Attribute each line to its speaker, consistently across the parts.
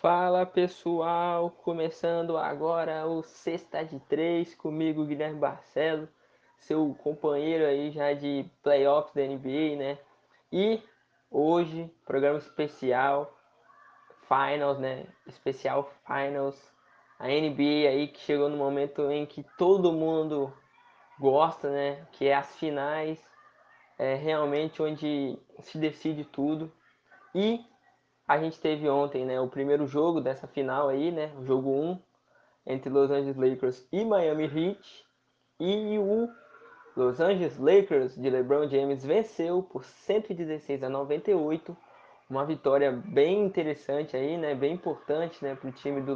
Speaker 1: Fala pessoal, começando agora o Sexta de Três, comigo Guilherme Barcelo, seu companheiro aí já de playoffs da NBA, né? E hoje, programa especial, Finals, né? Especial Finals, a NBA aí que chegou no momento em que todo mundo gosta, né? Que é as finais, é realmente onde se decide tudo. E a gente teve ontem, né, o primeiro jogo dessa final aí, né, o jogo 1 entre Los Angeles Lakers e Miami Heat. E o Los Angeles Lakers de LeBron James venceu por 116 a 98. Uma vitória bem interessante aí, né, bem importante, né, para o time do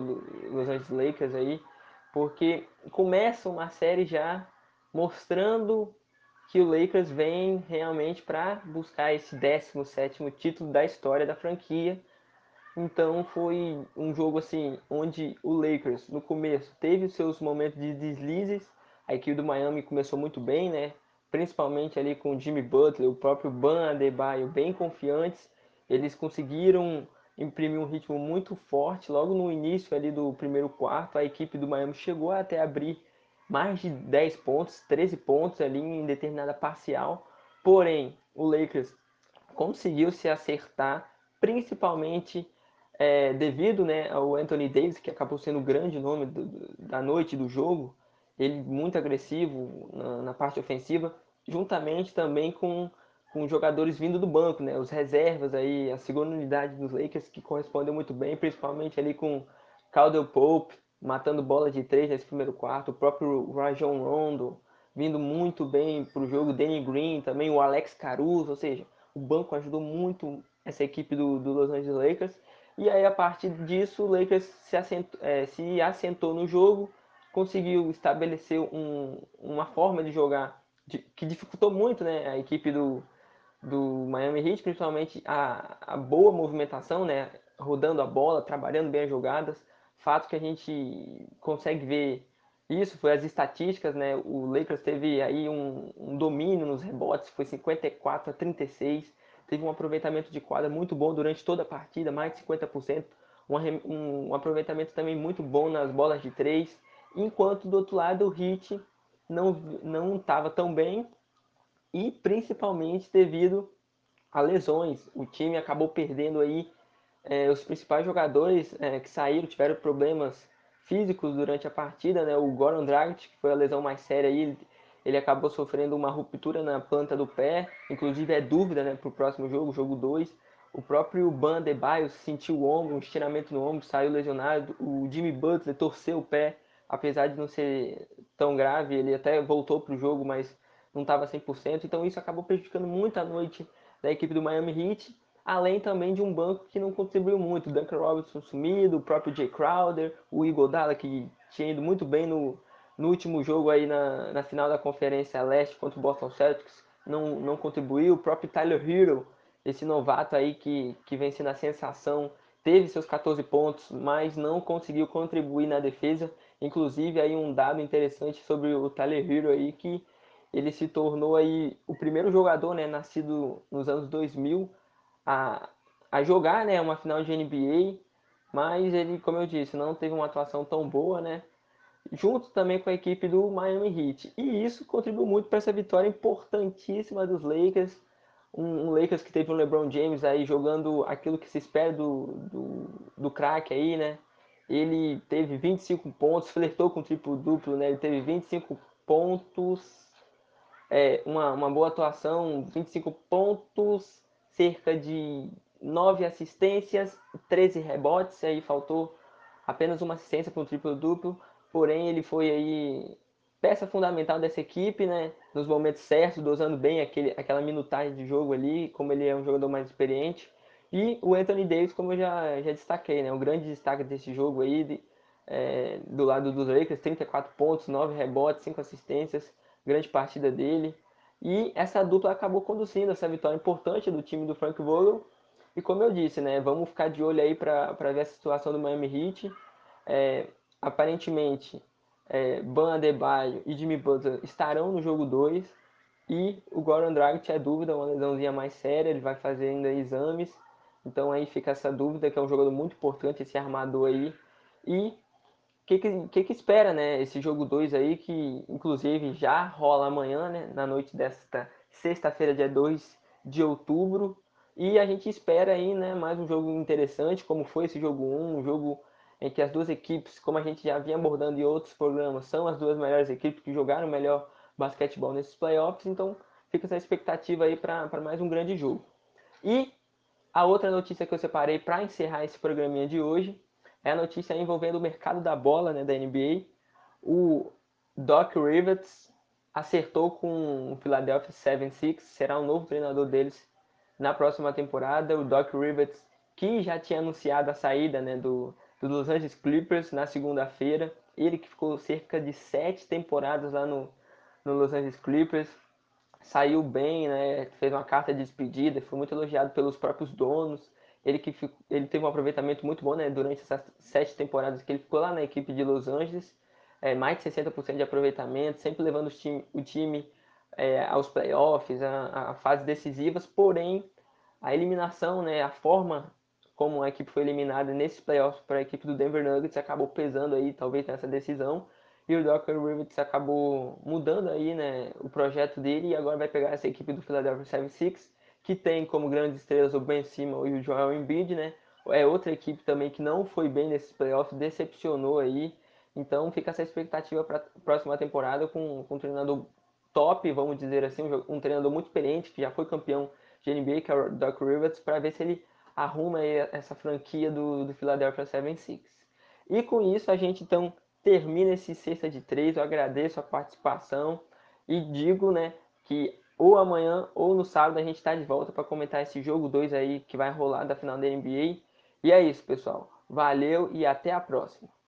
Speaker 1: Los Angeles Lakers aí, porque começa uma série já mostrando que o Lakers vem realmente para buscar esse 17º título da história da franquia. Então foi um jogo assim onde o Lakers no começo teve seus momentos de deslizes. A equipe do Miami começou muito bem, né? Principalmente ali com o Jimmy Butler, o próprio Ban Adebayo bem confiantes. Eles conseguiram imprimir um ritmo muito forte logo no início ali do primeiro quarto. A equipe do Miami chegou até abrir mais de 10 pontos, 13 pontos ali em determinada parcial. Porém, o Lakers conseguiu se acertar, principalmente é, devido né, ao Anthony Davis, que acabou sendo o grande nome do, da noite do jogo. Ele muito agressivo na, na, parte ofensiva, juntamente também com, com jogadores vindo do banco, né, os reservas aí, a segunda unidade dos Lakers que correspondeu muito bem, principalmente ali com Caldwell Pope, matando bola de três nesse primeiro quarto, o próprio Rajon Rondo vindo muito bem para o jogo, Danny Green também, o Alex Caruso, ou seja, o banco ajudou muito essa equipe do, do Los Angeles Lakers. E aí, a partir disso, o Lakers se assentou, é, se assentou no jogo, conseguiu estabelecer um, uma forma de jogar de, que dificultou muito né, a equipe do, do Miami Heat, principalmente a, a boa movimentação, né, rodando a bola, trabalhando bem as jogadas fato que a gente consegue ver isso foi as estatísticas, né? O Lakers teve aí um, um, domínio nos rebotes, foi 54 a 36, teve um aproveitamento de quadra muito bom durante toda a partida, mais de 50%, um, um aproveitamento também muito bom nas bolas de três, enquanto do outro lado o Heat não não estava tão bem e principalmente devido a lesões. O time acabou perdendo aí é, os principais jogadores é, que saíram tiveram problemas físicos durante a partida, né? O Goran Dragic, que foi a lesão mais séria aí, ele, acabou sofrendo uma ruptura na planta do pé, inclusive é dúvida, né, para o próximo jogo, jogo 2. O próprio Ban Debaio sentiu o ombro, um estiramento no ombro, saiu lesionado. O Jimmy Butler torceu o pé, apesar de não ser tão grave, ele até voltou para o jogo, mas não estava 100%. Então isso acabou prejudicando muito a noite da equipe do Miami Heat além também de um banco que não contribuiu muito. Duncan Robinson sumido, o próprio Jay Crowder, o Igodala, que tinha ido muito bem no, no último jogo aí na, na final da Conferência Leste contra o Boston Celtics, não, não contribuiu. O próprio Tyler Hero, esse novato aí que, que vem sendo a sensação, teve seus 14 pontos, mas não conseguiu contribuir na defesa. Inclusive aí um dado interessante sobre o Tyler Hero aí que ele se tornou aí o primeiro jogador, né, nascido nos anos 2000 a, a jogar né, uma final de NBA, mas ele, como eu disse, não teve uma atuação tão boa, né? Junto também com a equipe do Miami Heat. E isso contribuiu muito para essa vitória importantíssima dos Lakers. Um, um, Lakers que teve um LeBron James aí jogando aquilo que se espera do, do, do craque aí, né? Ele teve 25 pontos, flertou com triplo-duplo, né? Ele teve 25 pontos, é, uma, uma boa atuação, 25 pontos, cerca de 9 assistências, 13 rebotes, aí faltou apenas uma assistência para um triplo-duplo, porém ele foi aí peça fundamental dessa equipe, né? Nos momentos certos, dosando bem aquele, aquela minutagem de jogo ali, como ele é um jogador mais experiente. E o Anthony Davis, como eu já, já destaquei, né? O grande destaque desse jogo aí, de, é, do lado dos Lakers, 34 pontos, 9 rebotes, 5 assistências, grande partida dele. E essa dupla acabou conduzindo essa vitória importante do time do Frank Vogel. E como eu disse, né, vamos ficar de olho aí para ver a situação do Miami Heat. É, aparentemente, é, Ban Adebayo e Jimmy Butler estarão no jogo 2. E o Goran Dragic é dúvida, uma lesãozinha mais séria, ele vai fazer ainda exames. Então aí fica essa dúvida, que é um jogador muito importante, esse armador aí. E que, que, que, espera, né? Esse jogo 2 aí, que inclusive já rola amanhã, né? Na noite desta sexta-feira, dia 2 de outubro. E a gente espera aí, né, mais um jogo interessante, como foi esse jogo 1, um jogo em que as duas equipes, como a gente já vinha abordando em outros programas, são as duas melhores equipes que jogaram melhor basquetebol nesses playoffs, então fica essa expectativa aí para mais um grande jogo. E a outra notícia que eu separei para encerrar esse programinha de hoje é a notícia envolvendo o mercado da bola né, da NBA. O Doc Rivers acertou com o Philadelphia 76, será o novo treinador deles na próxima temporada. O Doc Rivers, que já tinha anunciado a saída né, do, do Los Angeles Clippers na segunda-feira, ele que ficou cerca de sete temporadas lá no, no Los Angeles Clippers, saiu bem, né? Fez uma carta de despedida, foi muito elogiado pelos próprios donos. Ele que ele teve um aproveitamento muito bom, né? Durante essas sete temporadas que ele ficou lá na equipe de Los Angeles, é, mais de 60% de aproveitamento, sempre levando o time, o time é, aos playoffs, a, a fases decisivas. Porém, a eliminação, né? A forma como a equipe foi eliminada nesses playoffs para a equipe do Denver Nuggets acabou pesando aí, talvez nessa decisão e o Docker Rivets acabou mudando aí, né, o projeto dele e agora vai pegar essa equipe do Philadelphia 76, que tem como grandes estrelas o Ben Simmons e o Joel Embiid, né? É outra equipe também que não foi bem nesses playoffs, decepcionou aí. Então fica essa expectativa para a próxima temporada com, com um treinador top, vamos dizer assim, um, um, treinador muito experiente, que já foi campeão de NBA, que é o Doc Rivers, para ver se ele arruma aí essa franquia do, do Philadelphia 76. E com isso a gente então termina esse sexta de três. Eu agradeço a participação e digo, né, que ou amanhã ou no sábado a gente está de volta para comentar esse jogo 2 aí que vai rolar da final da NBA. E é isso, pessoal. Valeu e até a próxima.